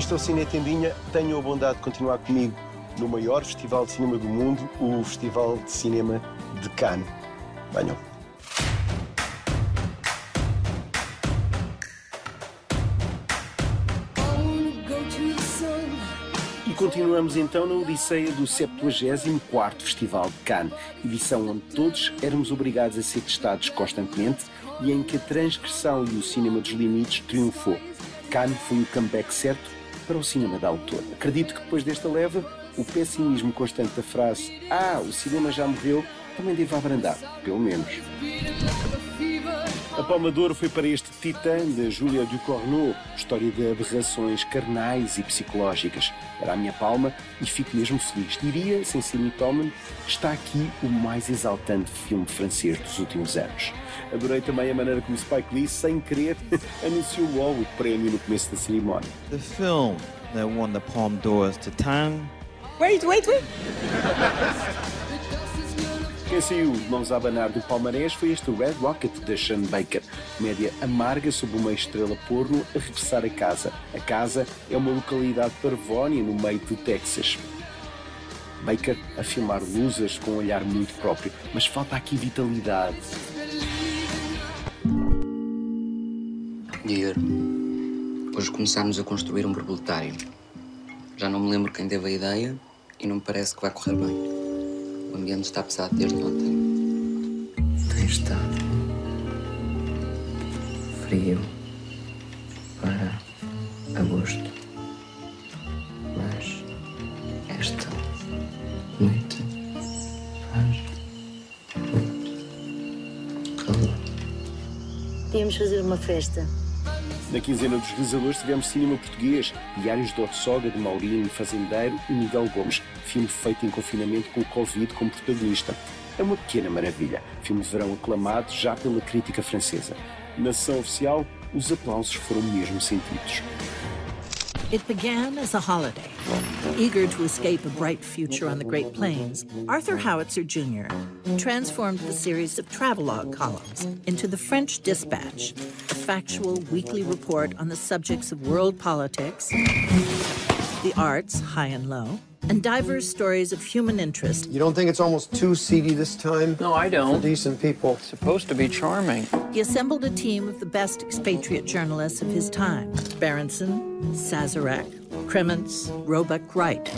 Este é o Cine Tendinha. Tenham a bondade de continuar comigo no maior festival de cinema do mundo, o Festival de Cinema de Cannes. Venham. E continuamos então na Odisseia do 74º Festival de Cannes, edição onde todos éramos obrigados a ser testados constantemente e em que a transgressão e o cinema dos limites triunfou. Cannes foi o comeback certo para o cinema da autor. Acredito que depois desta leva, o pessimismo constante da frase Ah, o cinema já morreu, também deve abrandar, pelo menos. A Palma de Ouro foi para este Titã de Julia Ducournau, história de aberrações carnais e psicológicas. Era a minha palma e fico mesmo feliz. Diria, sem ser mitómano, que está aqui o mais exaltante filme francês dos últimos anos. Adorei também a maneira como Spike Lee, sem querer, anunciou logo o prémio no começo da cerimónia. The film that won the Palme d'Or is Titan. Wait, wait, wait. Quem saiu de mãos a abanar do palmarés foi este Red Rocket de Sean Baker, comédia amarga sobre uma estrela porno a regressar a casa. A casa é uma localidade parvónia no meio do Texas. Baker a filmar luzes com um olhar muito próprio, mas falta aqui vitalidade. Dior, hoje começámos a construir um borboletário. Já não me lembro quem teve a ideia e não me parece que vai correr bem. O ambiente está pesado desde ontem. Tem estado frio para agosto. Mas esta noite faz muito calor. Podíamos fazer uma festa. Na quinzena dos realizadores tivemos cinema português, Diários de Otsoga, de Maurinho Fazendeiro e Miguel Gomes, filme feito em confinamento com o Covid como protagonista. É uma pequena maravilha, filme de verão aclamado já pela crítica francesa. Na sessão oficial, os aplausos foram mesmo sentidos. It began as a holiday. Eager to escape a bright future on the Great Plains, Arthur Howitzer Jr. transformed the series of travelogue columns into the French Dispatch, a factual weekly report on the subjects of world politics, the arts, high and low, and diverse stories of human interest. You don't think it's almost too seedy this time? No, I don't. decent people. It's supposed to be charming. He assembled a team of the best expatriate journalists of his time Berenson, Sazerac, Kremens, Roebuck Wright.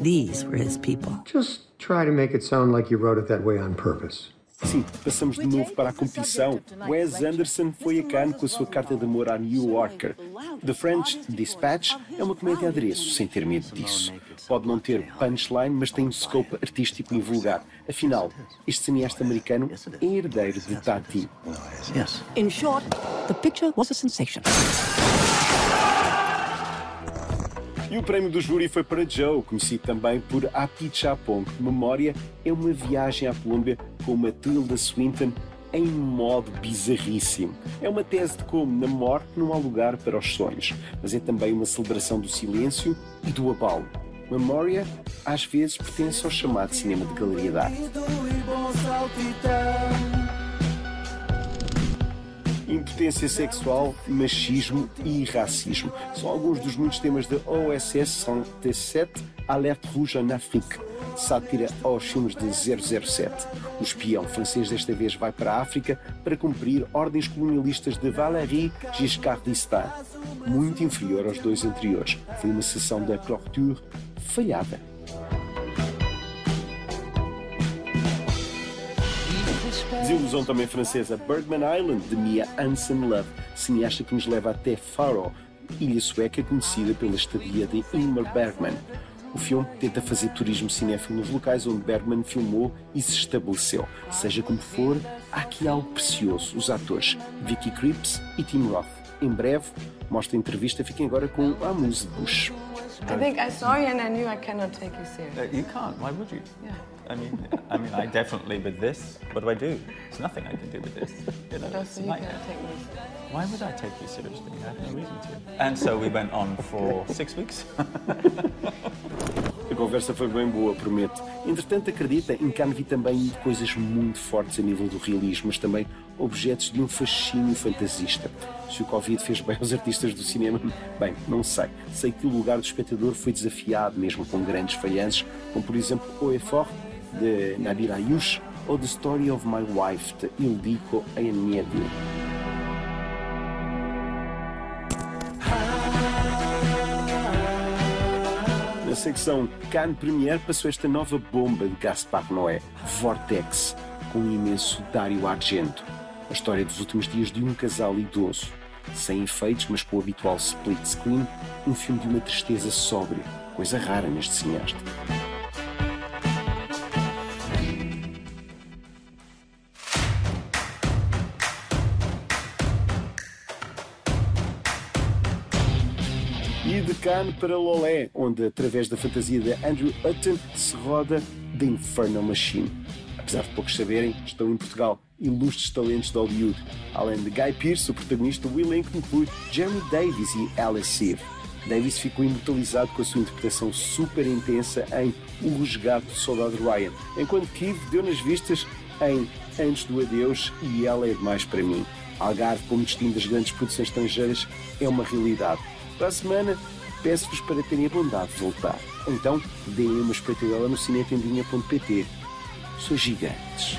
These were his people. Just try to make it sound like you wrote it that way on purpose. Sim, passamos de novo para a competição. Wes Anderson foi a Cannes com a sua carta de amor à New Yorker. The French Dispatch é uma comédia a adereço, sem ter medo disso. Pode não ter punchline, mas tem um scope artístico e vulgar. Afinal, este cineasta americano é herdeiro de Tati. In short, the picture was a sensation. E o prémio do júri foi para Joe, conhecido também por Apichatpong. Memória é uma viagem à Colômbia com Matilda Swinton em modo bizarríssimo. É uma tese de como na morte não há lugar para os sonhos, mas é também uma celebração do silêncio e do abalo. Memória, às vezes, pertence ao chamado cinema de galeria de arte. Impotência sexual, machismo e racismo são alguns dos muitos temas da OSS 107 Alerte Rouge en Afrique, sátira aos filmes de 007. O espião francês desta vez vai para a África para cumprir ordens colonialistas de Valéry Giscard d'Estaing, muito inferior aos dois anteriores. Foi uma sessão da Clôture falhada. Desilusão também francesa Bergman Island, de Mia Hansen Love, cineasta que nos leva até Faro, ilha sueca conhecida pela estadia de Ingmar Bergman. O filme tenta fazer turismo cinéfilo nos locais onde Bergman filmou e se estabeleceu. Seja como for, há aqui algo precioso. Os atores Vicky Krieps e Tim Roth. Em breve, mostra a entrevista. Fiquem agora com Amuse Bush. I think I saw you and I knew I cannot take you serious. Uh, you can't. Why would you? Yeah. I mean, I mean, I definitely with this. What do I do? There's nothing I can do with this. You know, it's you cannot take me seriously. Why would I take you seriously? I have no reason to. And so we went on for six weeks. Conversa foi bem boa, prometo. Entretanto, acredita, em Cannes vi também coisas muito fortes a nível do realismo, mas também objetos de um fascínio fantasista. Se o Covid fez bem aos artistas do cinema, bem, não sei. Sei que o lugar do espectador foi desafiado, mesmo com grandes falhanças, como por exemplo O Effort, de Nabil Ayush, ou The Story of My Wife, de Ildiko Ayaniedi. Na secção Cannes Premiere passou esta nova bomba de Gaspar Noé, Vortex, com o imenso Dario Argento. A história dos últimos dias de um casal idoso. Sem efeitos, mas com o habitual split screen, um filme de uma tristeza sóbria, coisa rara neste cineasta. De Cannes para Lolé, onde, através da fantasia de Andrew Hutton, se roda The Infernal Machine. Apesar de poucos saberem, estão em Portugal ilustres talentos de Hollywood. Além de Guy Pearce, o protagonista, o elenco inclui Jeremy Davis e Alice Eve. Davis ficou imortalizado com a sua interpretação super intensa em O Resgate do Soldado Ryan, enquanto Keith deu nas vistas em Antes do Adeus e Ela é Demais para Mim. Algarve, como destino das grandes produções estrangeiras, é uma realidade. Para a semana, peço-vos para terem a bondade de voltar. Então, deem uma espreitadela no cinetendinha.pt. Sou gigantes.